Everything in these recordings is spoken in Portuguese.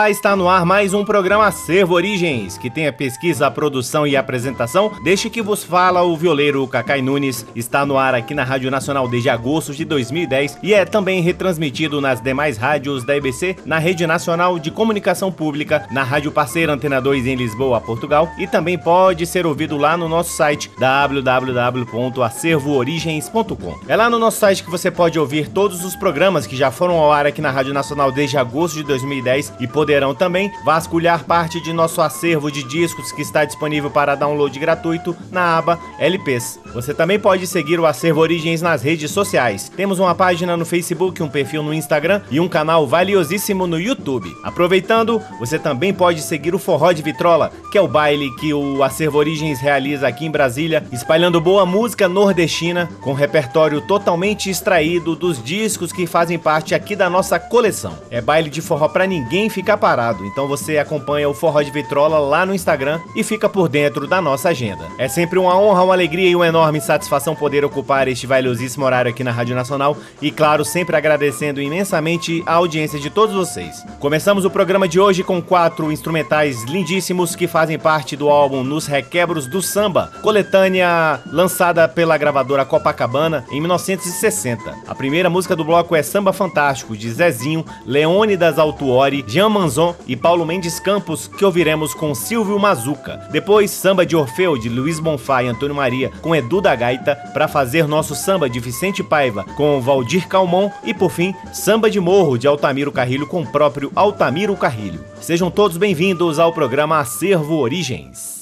Olá, está no ar mais um programa Acervo Origens, que tem a pesquisa, a produção e a apresentação. Deixe que vos fala o violeiro Cacai Nunes. Está no ar aqui na Rádio Nacional desde agosto de 2010 e é também retransmitido nas demais rádios da EBC, na Rede Nacional de Comunicação Pública, na Rádio Parceira Antena 2 em Lisboa, Portugal e também pode ser ouvido lá no nosso site www.acervoorigens.com. É lá no nosso site que você pode ouvir todos os programas que já foram ao ar aqui na Rádio Nacional desde agosto de 2010 e poderão também vasculhar parte de nosso acervo de discos que está disponível para download gratuito na aba LPs. Você também pode seguir o Acervo Origens nas redes sociais. Temos uma página no Facebook, um perfil no Instagram e um canal valiosíssimo no YouTube. Aproveitando, você também pode seguir o Forró de Vitrola, que é o baile que o Acervo Origens realiza aqui em Brasília, espalhando boa música nordestina com repertório totalmente extraído dos discos que fazem parte aqui da nossa coleção. É baile de forró para ninguém ficar ficar parado. Então você acompanha o Forró de Vitrola lá no Instagram e fica por dentro da nossa agenda. É sempre uma honra, uma alegria e uma enorme satisfação poder ocupar este valiosíssimo horário aqui na Rádio Nacional e, claro, sempre agradecendo imensamente a audiência de todos vocês. Começamos o programa de hoje com quatro instrumentais lindíssimos que fazem parte do álbum Nos Requebros do Samba, coletânea lançada pela gravadora Copacabana em 1960. A primeira música do bloco é Samba Fantástico, de Zezinho, Leônidas Altuori, Jean Manzon e Paulo Mendes Campos, que ouviremos com Silvio Mazuca. Depois, Samba de Orfeu, de Luiz Bonfá e Antônio Maria, com Edu da Gaita, para fazer nosso samba de Vicente Paiva, com Valdir Calmon. E por fim, Samba de Morro, de Altamiro Carrilho, com o próprio Altamiro Carrilho. Sejam todos bem-vindos ao programa Acervo Origens.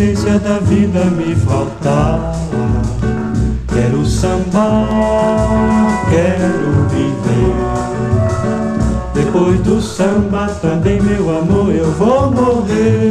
Essência da vida me faltar. Quero sambar, quero viver. Depois do samba também, meu amor, eu vou morrer.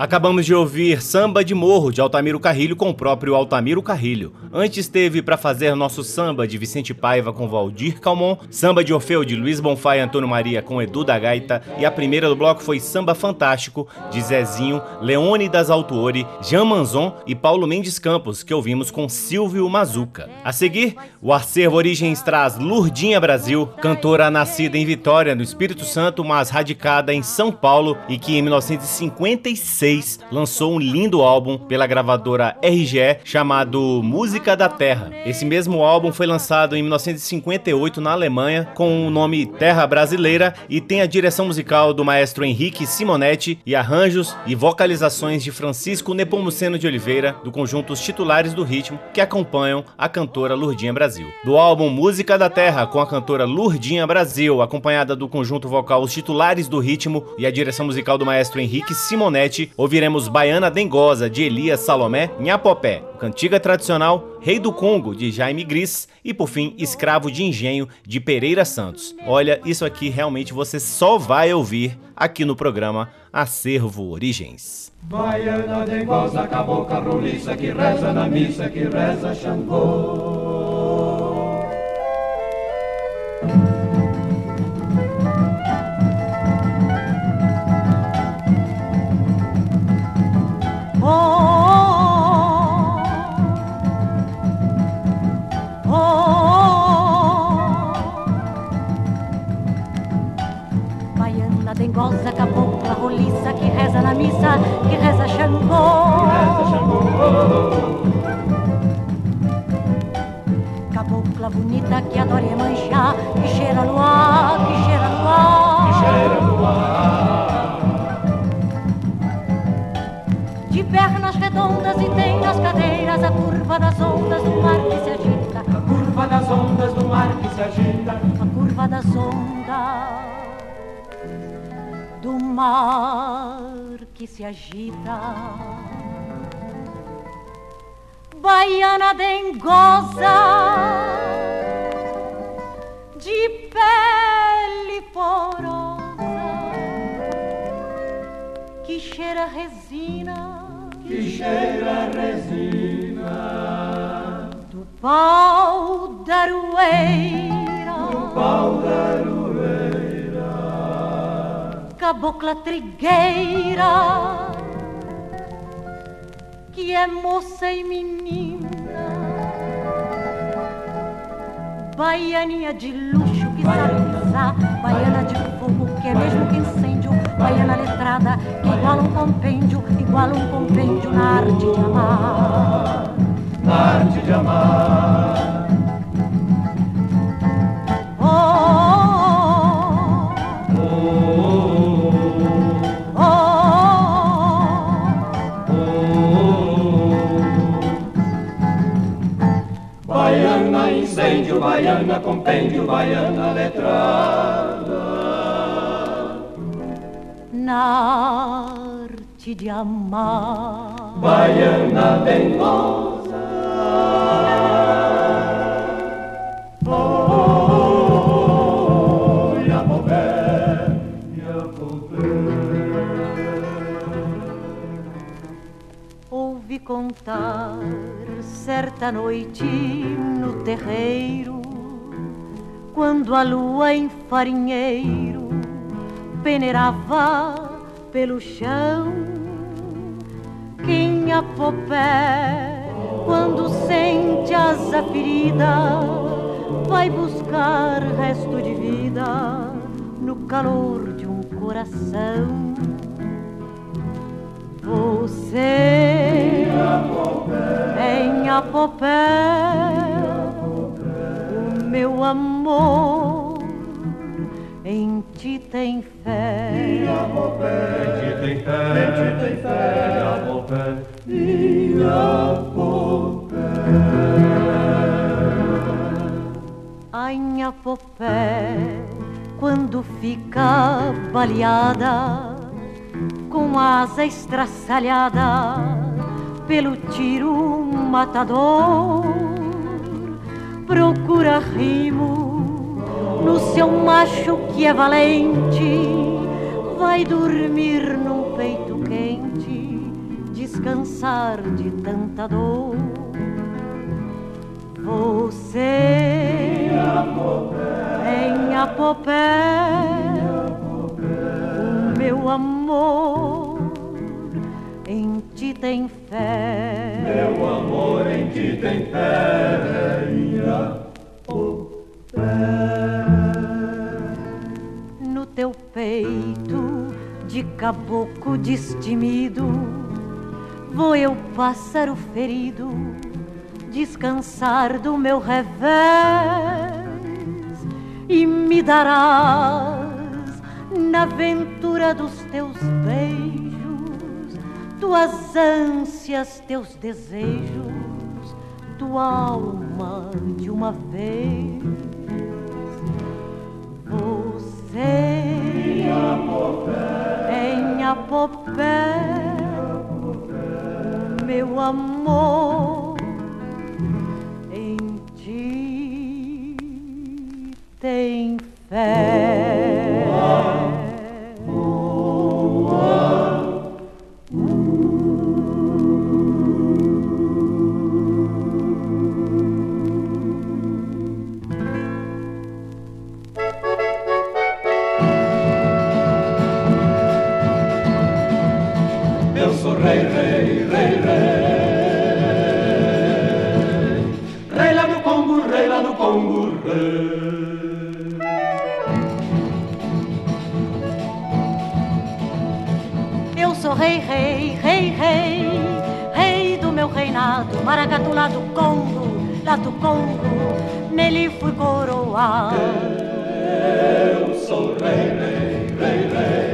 Acabamos de ouvir Samba de Morro, de Altamiro Carrilho, com o próprio Altamiro Carrilho. Antes teve para fazer nosso samba de Vicente Paiva com Valdir Calmon, samba de Orfeu de Luiz Bonfá e Antônio Maria com Edu da Gaita, e a primeira do bloco foi Samba Fantástico, de Zezinho, Leônidas Altuori, Jean Manzon e Paulo Mendes Campos, que ouvimos com Silvio Mazuca. A seguir, o Acervo Origens traz Lurdinha Brasil, cantora nascida em Vitória, no Espírito Santo, mas radicada em São Paulo e que em 1956 2006, lançou um lindo álbum pela gravadora RGE chamado Música da Terra. Esse mesmo álbum foi lançado em 1958 na Alemanha com o nome Terra Brasileira e tem a direção musical do maestro Henrique Simonetti e arranjos e vocalizações de Francisco Nepomuceno de Oliveira, do conjunto Os Titulares do Ritmo, que acompanham a cantora Lurdinha Brasil. Do álbum Música da Terra, com a cantora Lurdinha Brasil, acompanhada do conjunto vocal Os Titulares do Ritmo e a direção musical do maestro Henrique Simonetti, ouviremos Baiana Dengosa, de Elias Salomé, Nhapopé, Cantiga Tradicional, Rei do Congo, de Jaime Gris e, por fim, Escravo de Engenho, de Pereira Santos. Olha, isso aqui realmente você só vai ouvir aqui no programa Acervo Origens. Baiana Dengosa, cabocla que reza na missa, que reza Xangô. Dengosa, cabocla, roliça, que reza na missa, que reza Xangô. Cabocla bonita que adora Iemanjá, que cheira no redondas e tem nas cadeiras a curva das ondas do mar que se agita. A curva das ondas do mar que se agita. A curva das ondas do mar que se agita. Baiana dengosa de pele porosa que cheira resina, cheira resina. Do pau da aroeira, do pau da aroeira cabocla trigueira. Que é moça e menina, baianinha de luxo que sabe pisar, baiana de fogo que é mesmo que incêndio, baiana letrada que iguala um compêndio, iguala um compêndio na arte de amar, na arte de amar. baiana, compêndio, baiana letrada. Na arte de amar, baiana dengosa. Oh, oh, oh, Iapopé, Iapopé. Ouvi contar certa noite no terreiro quando a lua em farinheiro peneirava pelo chão. Quem a popé, quando sente asa ferida, vai buscar resto de vida no calor de um coração. Você em Apopé meu amor, em ti tem fé. Minha popé, em ti tem fé, em ti tem fé. Minha popé, minha popé. A minha popé, quando fica baleada, com asa estraçalhada pelo tiro matador procura rimo no seu macho que é valente, vai dormir num peito descansar de tanta dor. Você em Apopé, o meu amor em ti tem fé. Meu amor em ti tem fé. Em No teu peito de caboclo destemido, vou eu pássaro ferido descansar do meu revés e me darás na aventura dos teus beijos, tuas ânsias, teus desejos, tua alma de uma vez. Você em Apopé, meu amor tem fé. Lá do Congo, nele fui coroado. Eu sou rei, rei, rei. Rei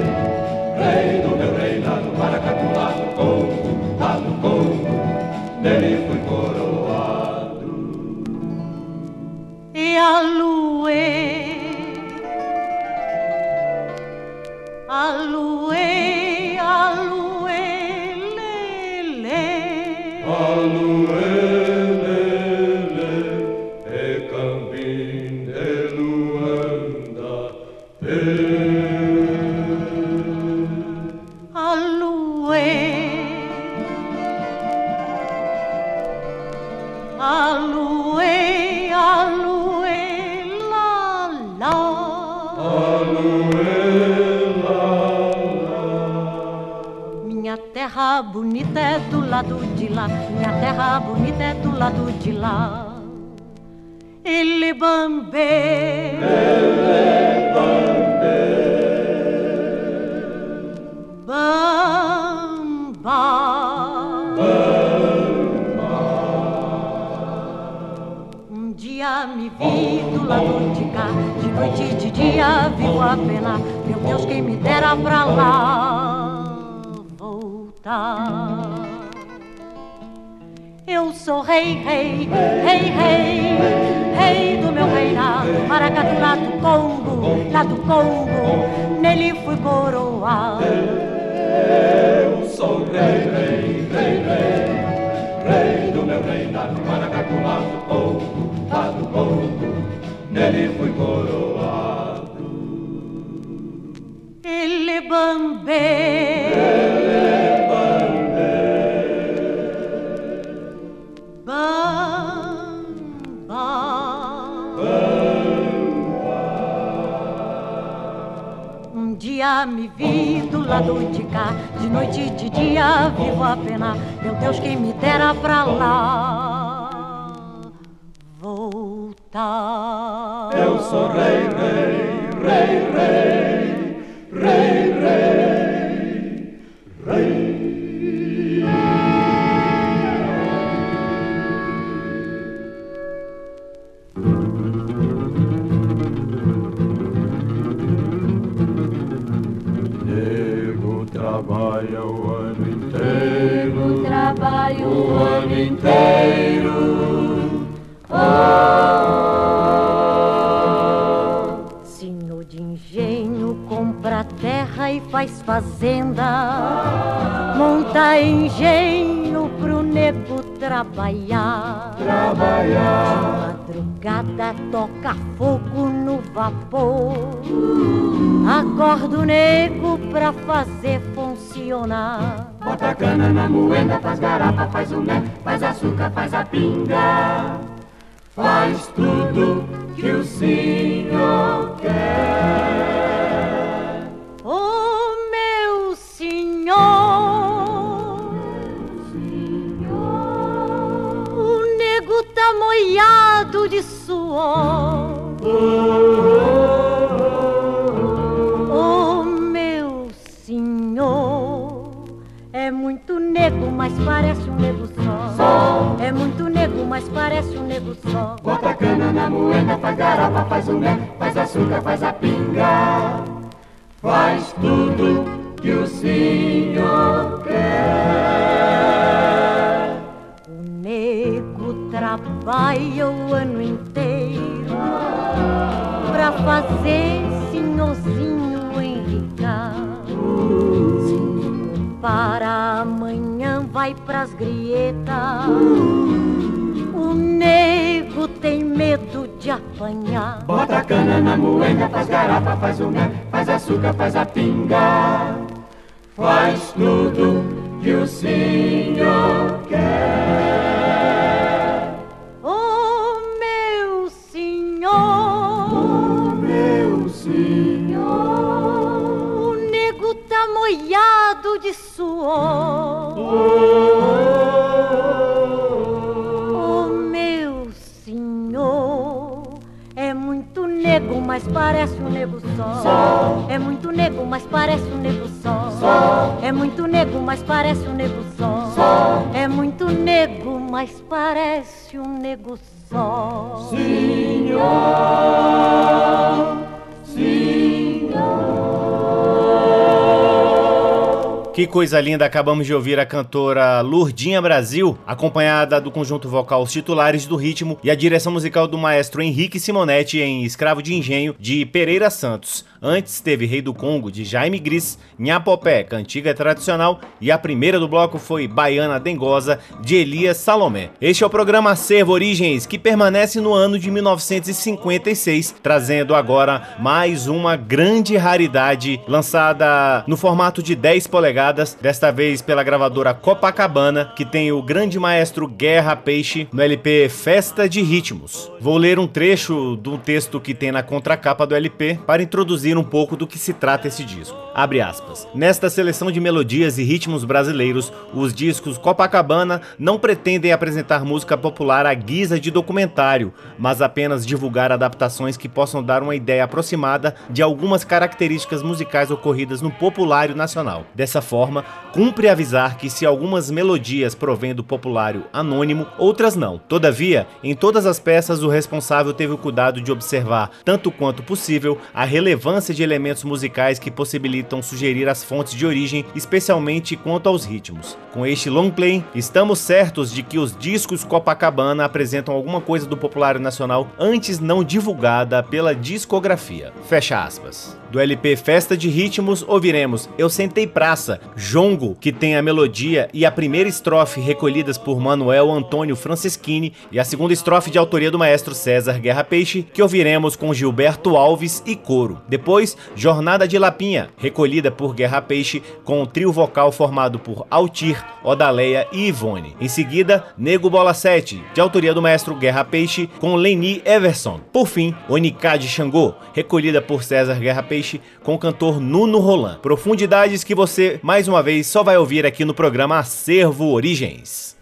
dia me vi do lado de cá, de noite e de dia vivo a pena. Meu Deus, quem me dera pra lá voltar. Eu sou rei, rei, rei, rei. Fazenda, monta engenho pro nego trabalhar. Trabalhar. Madrugada toca fogo no vapor. Acorda o nego pra fazer funcionar. Bota cana na moenda, faz garapa, faz o mel, faz açúcar, faz a pinga. Faz tudo que o senhor quer. Molhado de suor. Oh, meu senhor, é muito nego, mas parece um nego só. É muito nego, mas parece um nego só. Bota cana na moenda, faz garapa, faz o mel, faz açúcar, faz a pinga. Faz tudo que o senhor quer. Trabalha o ano inteiro pra fazer senhorzinho enricar. Para amanhã vai pras grietas. O nego tem medo de apanhar. Bota cana na moenda, faz garapa, faz o mel, faz açúcar, faz a pinga. Faz tudo que o senhor quer. Suor. Oh, meu senhor, é muito nego, mas parece um nego só. É muito nego, mas parece um nego só. É muito nego, mas parece um nego só. É muito nego, mas parece um nego só. Senhor, Que coisa linda, acabamos de ouvir a cantora Lurdinha Brasil, acompanhada do conjunto vocal Os Titulares do Ritmo e a direção musical do maestro Henrique Simonetti em Escravo de Engenho, de Pereira Santos. Antes teve Rei do Congo, de Jaime Gris, Nhapopé, cantiga tradicional, e a primeira do bloco foi Baiana Dengosa, de Elias Salomé. Este é o programa Acervo Origens, que permanece no ano de 1956, trazendo agora mais uma grande raridade lançada no formato de 10 polegadas, desta vez pela gravadora Copacabana, que tem o grande maestro Guerra Peixe no LP Festa de Ritmos. Vou ler um trecho do texto que tem na contracapa do LP para introduzir um pouco do que se trata esse disco. Abre aspas. Nesta seleção de melodias e ritmos brasileiros, os discos Copacabana não pretendem apresentar música popular à guisa de documentário, mas apenas divulgar adaptações que possam dar uma ideia aproximada de algumas características musicais ocorridas no populário nacional. Dessa forma, cumpre avisar que se algumas melodias provêm do populário anônimo, outras não. Todavia, em todas as peças o responsável teve o cuidado de observar, tanto quanto possível, a relevância de elementos musicais que possibilitam sugerir as fontes de origem, especialmente quanto aos ritmos. Com este long play, estamos certos de que os discos Copacabana apresentam alguma coisa do populário nacional antes não divulgada pela discografia. Fecha aspas. Do LP Festa de Ritmos, ouviremos Eu Sentei Praça, Jongo, que tem a melodia e a primeira estrofe recolhidas por Manuel Antônio Franceschini e a segunda estrofe de autoria do maestro César Guerra Peixe, que ouviremos com Gilberto Alves e coro. Depois, Jornada de Lapinha, recolhida por Guerra Peixe com o trio vocal formado por Altir, Odaleia e Ivone. Em seguida, Nego Bola 7, de autoria do maestro Guerra Peixe com Leni Everson. Por fim, Onicá de Xangô, recolhida por César Guerra Peixe Peixe com o cantor Nuno Roland. Profundidades que você, mais uma vez, só vai ouvir aqui no programa Acervo Origens.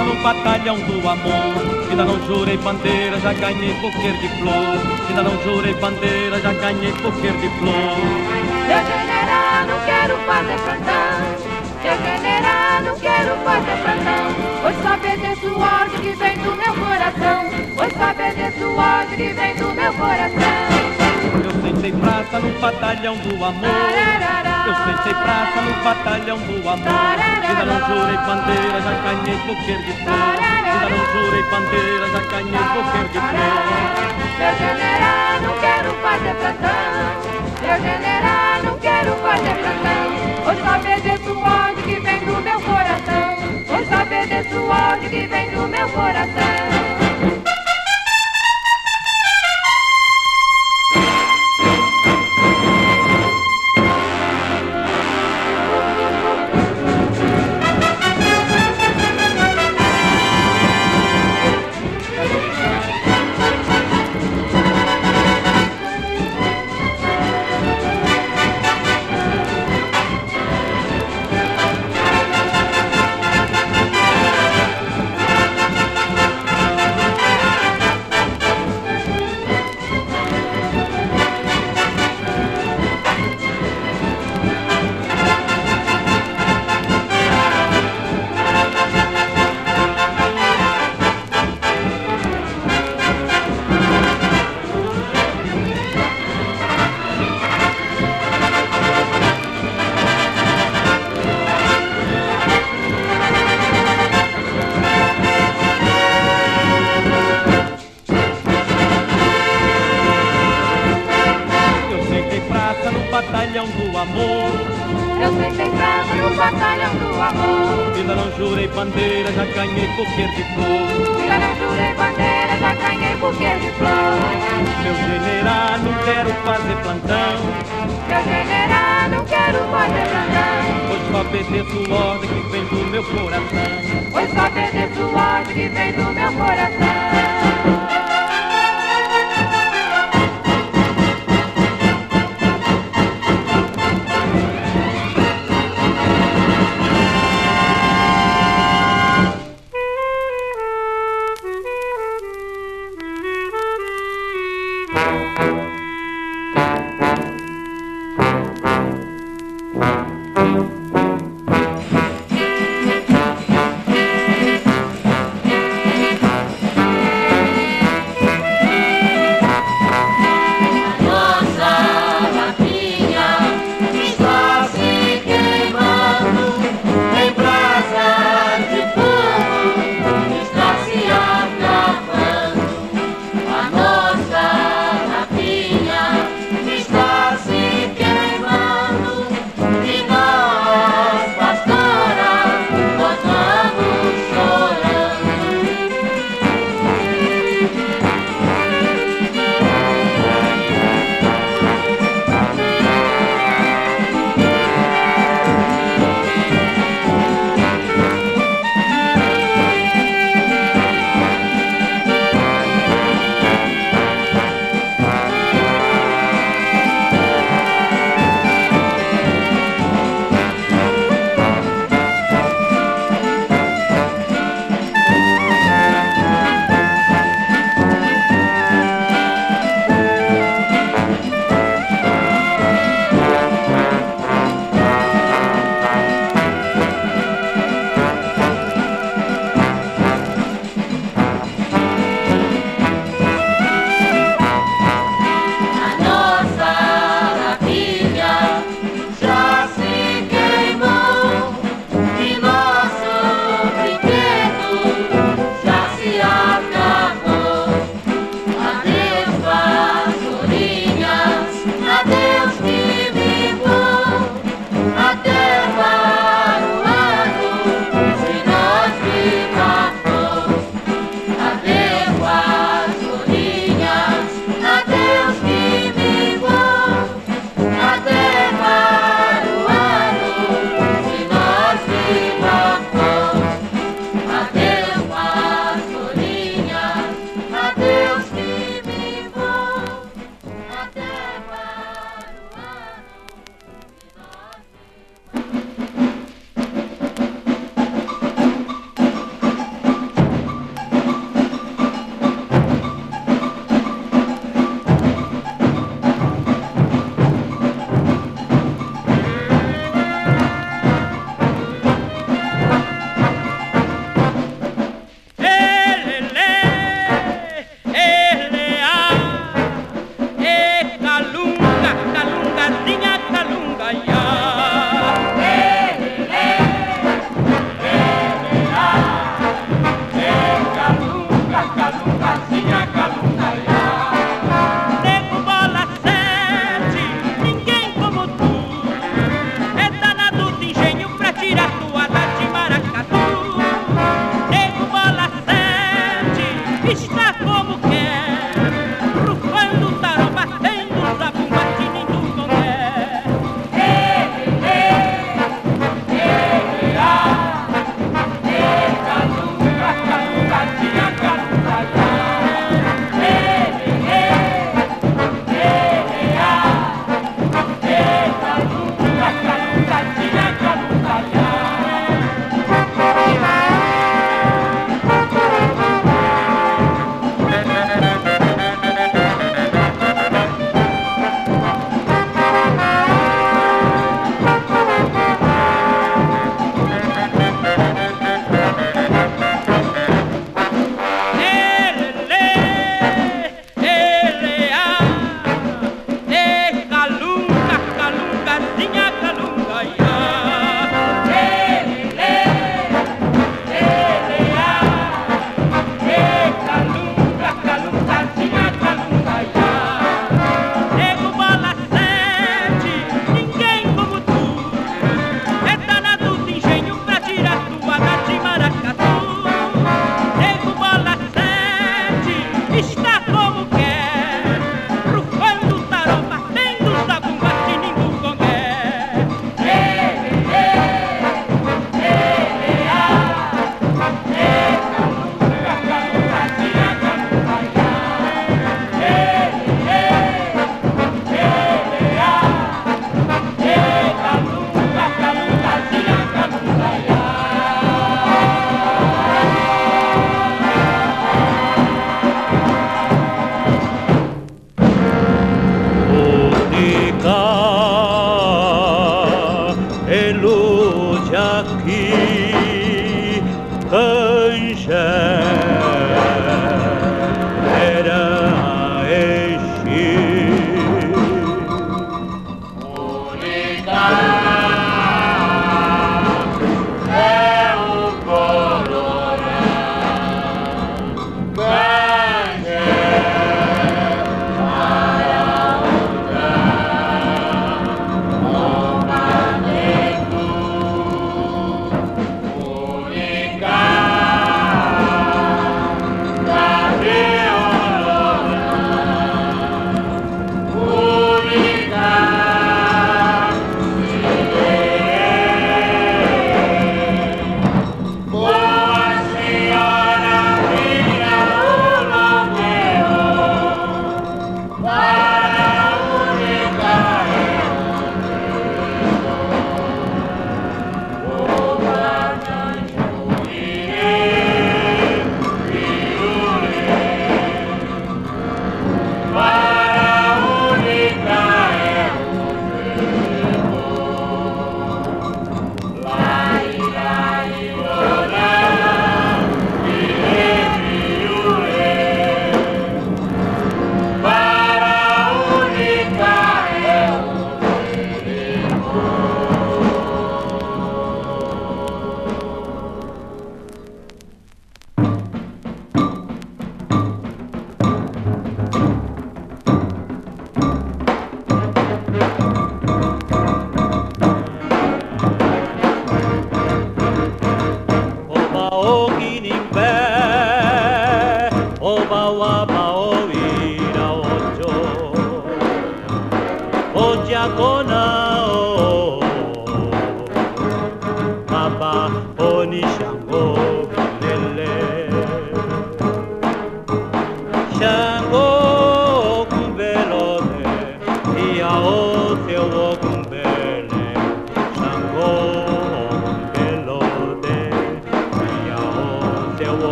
Praça no batalhão do amor. Ainda não jurei bandeira, já ganhei qualquer de flor. Ainda não jurei bandeira, já ganhei qualquer de flor. Meu general, não quero fazer plantão. Meu general, não quero fazer plantão. Pois só obedeço o ódio que vem do meu coração. Pois só obedeço o ódio que vem do meu coração. Eu sentei praça no batalhão do amor. Eu sentei praça no batalhão do amor. Ainda não jurei bandeira, já ganhei qualquer de flor. Ainda não jurei bandeira, já ganhei qualquer de flor. Meu general, não quero fazer plantão. Meu general, não quero fazer plantão. Só obedeço o ódio que vem do meu coração. Pois só obedeço o ódio que vem do meu coração.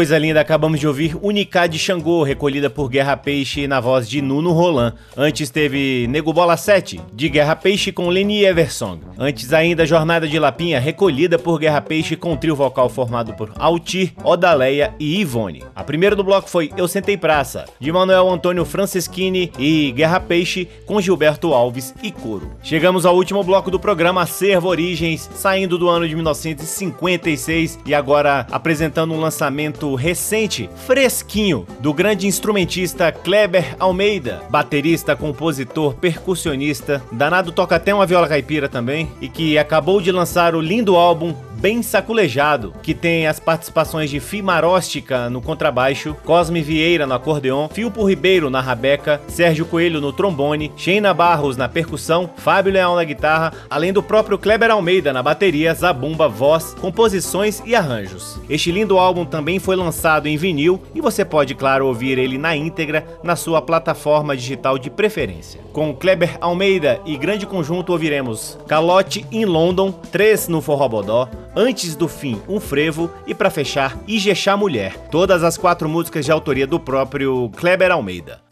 Coisa linda, acabamos de ouvir Unicá de Xangô, recolhida por Guerra Peixe na voz de Nuno Roland. Antes teve Nego Bola 7, de Guerra Peixe com Leni Eversong. Antes ainda Jornada de Lapinha, recolhida por Guerra Peixe com trio vocal formado por Altir, Odaleia e Ivone. A primeira do bloco foi Eu Sentei Praça, de Manuel Antônio Franceschini e Guerra Peixe com Gilberto Alves e Coro. Chegamos ao último bloco do programa Acervo Origens, saindo do ano de 1956 e agora apresentando um lançamento recente, fresquinho, do grande instrumentista Kleber Almeida, baterista, compositor, percussionista, danado toca até uma viola caipira também, e que acabou de lançar o lindo álbum bem saculejado, que tem as participações de Fimaróstica no contrabaixo, Cosme Vieira no acordeon, Filpo Ribeiro na rabeca, Sérgio Coelho no trombone, Sheina Barros na percussão, Fábio Leão na guitarra, além do próprio Kleber Almeida na bateria, zabumba, voz, composições e arranjos. Este lindo álbum também foi lançado em vinil e você pode, claro, ouvir ele na íntegra na sua plataforma digital de preferência. Com Kleber Almeida e grande conjunto ouviremos Calote in London, 3 no Forrobodó, Antes do Fim, Um Frevo e para fechar, Ijexá Mulher. Todas as quatro músicas de autoria do próprio Kleber Almeida.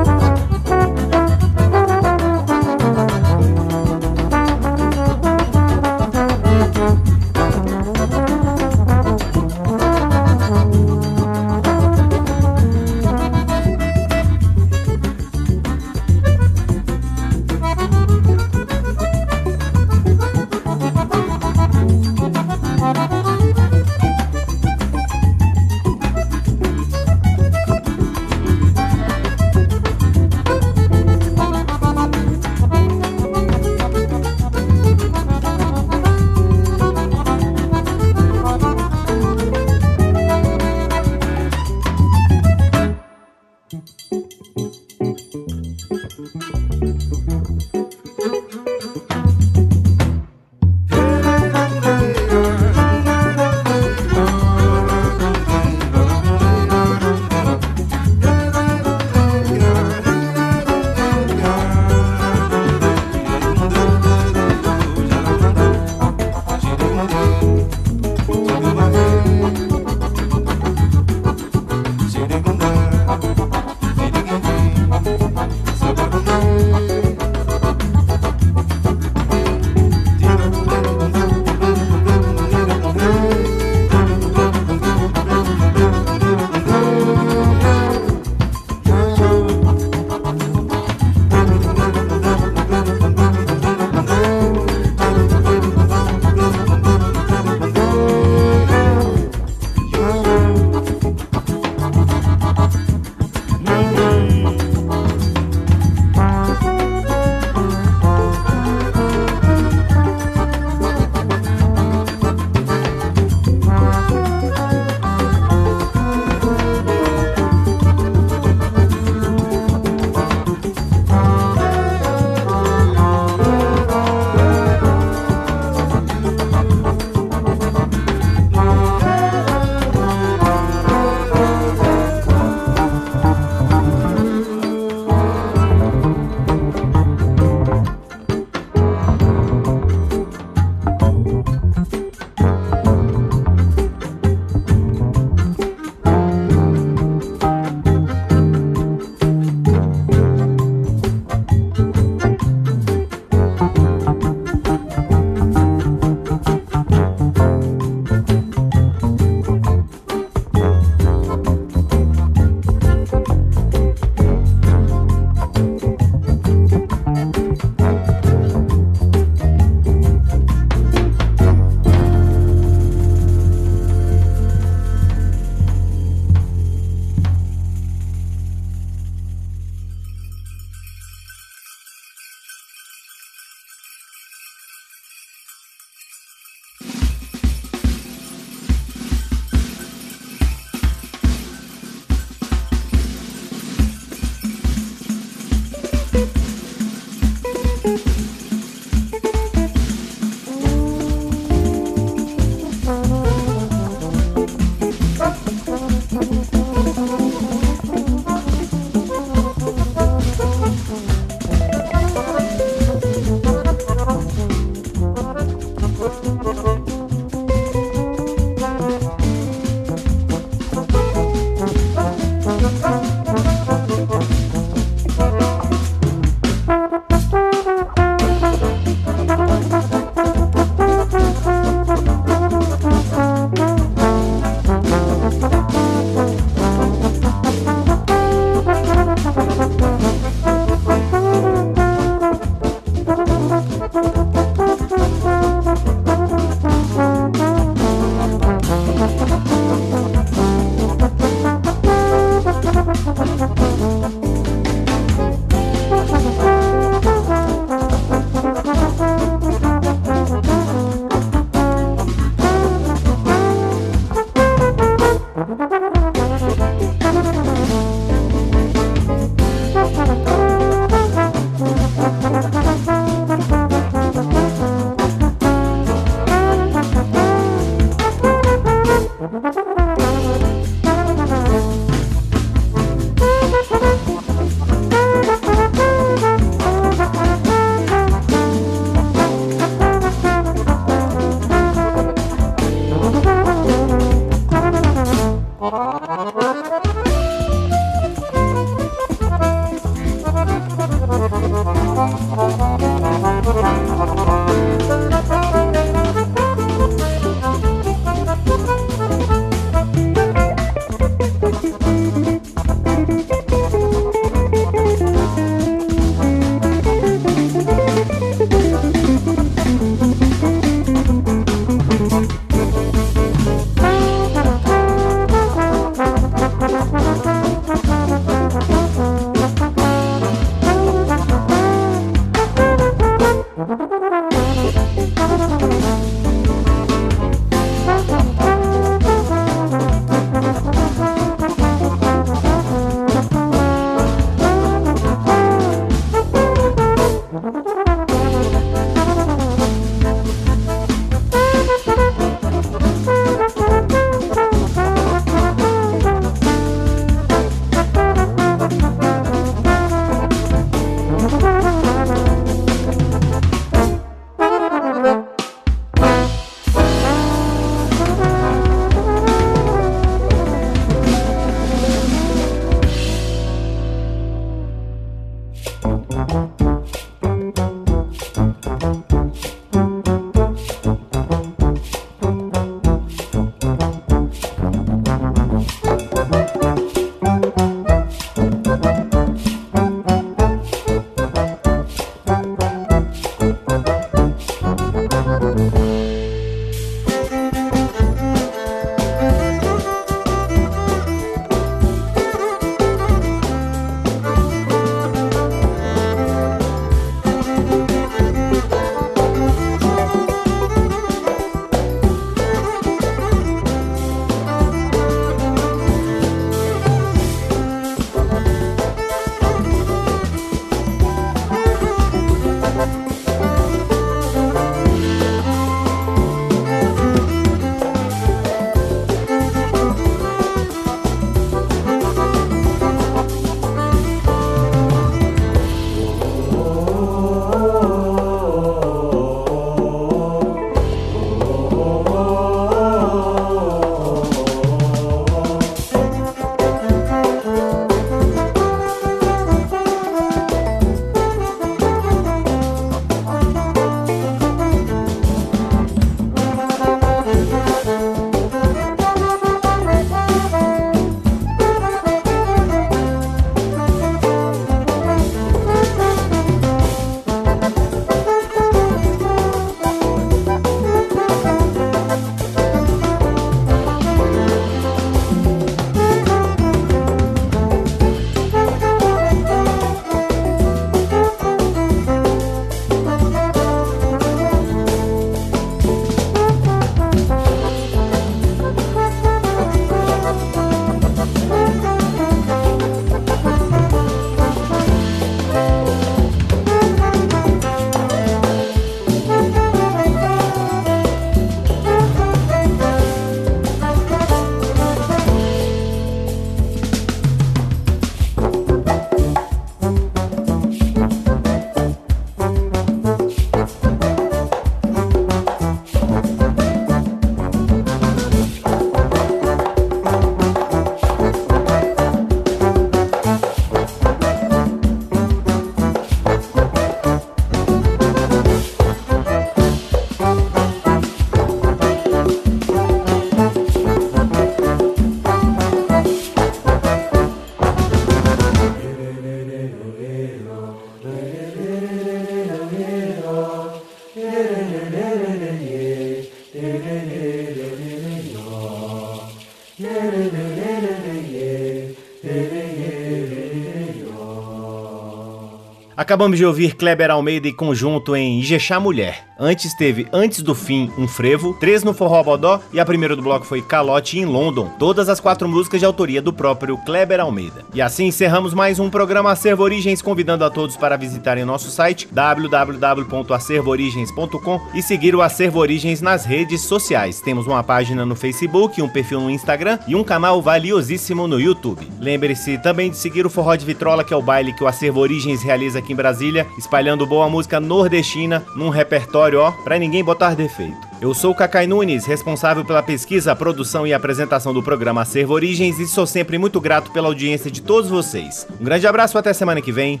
Acabamos de ouvir Kleber Almeida e conjunto em Ijexá Mulher. Antes teve Antes do Fim, um frevo, três no Forró Bodó e a primeira do bloco foi Calote em London. Todas as quatro músicas de autoria do próprio Kleber Almeida. E assim encerramos mais um programa Acervo Origens, convidando a todos para visitarem nosso site www.acervoorigens.com e seguir o Acervo Origens nas redes sociais. Temos uma página no Facebook, um perfil no Instagram e um canal valiosíssimo no YouTube. Lembre-se também de seguir o Forró de Vitrola, que é o baile que o Acervo Origens realiza aqui em Brasília, espalhando boa música nordestina num repertório, Maior, para ninguém botar defeito. Eu sou o Cacai Nunes, responsável pela pesquisa, produção e apresentação do programa Acervo Origens e sou sempre muito grato pela audiência de todos vocês. Um grande abraço até semana que vem.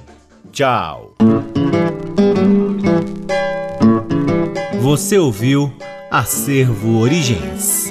Tchau. Você ouviu Acervo Origens.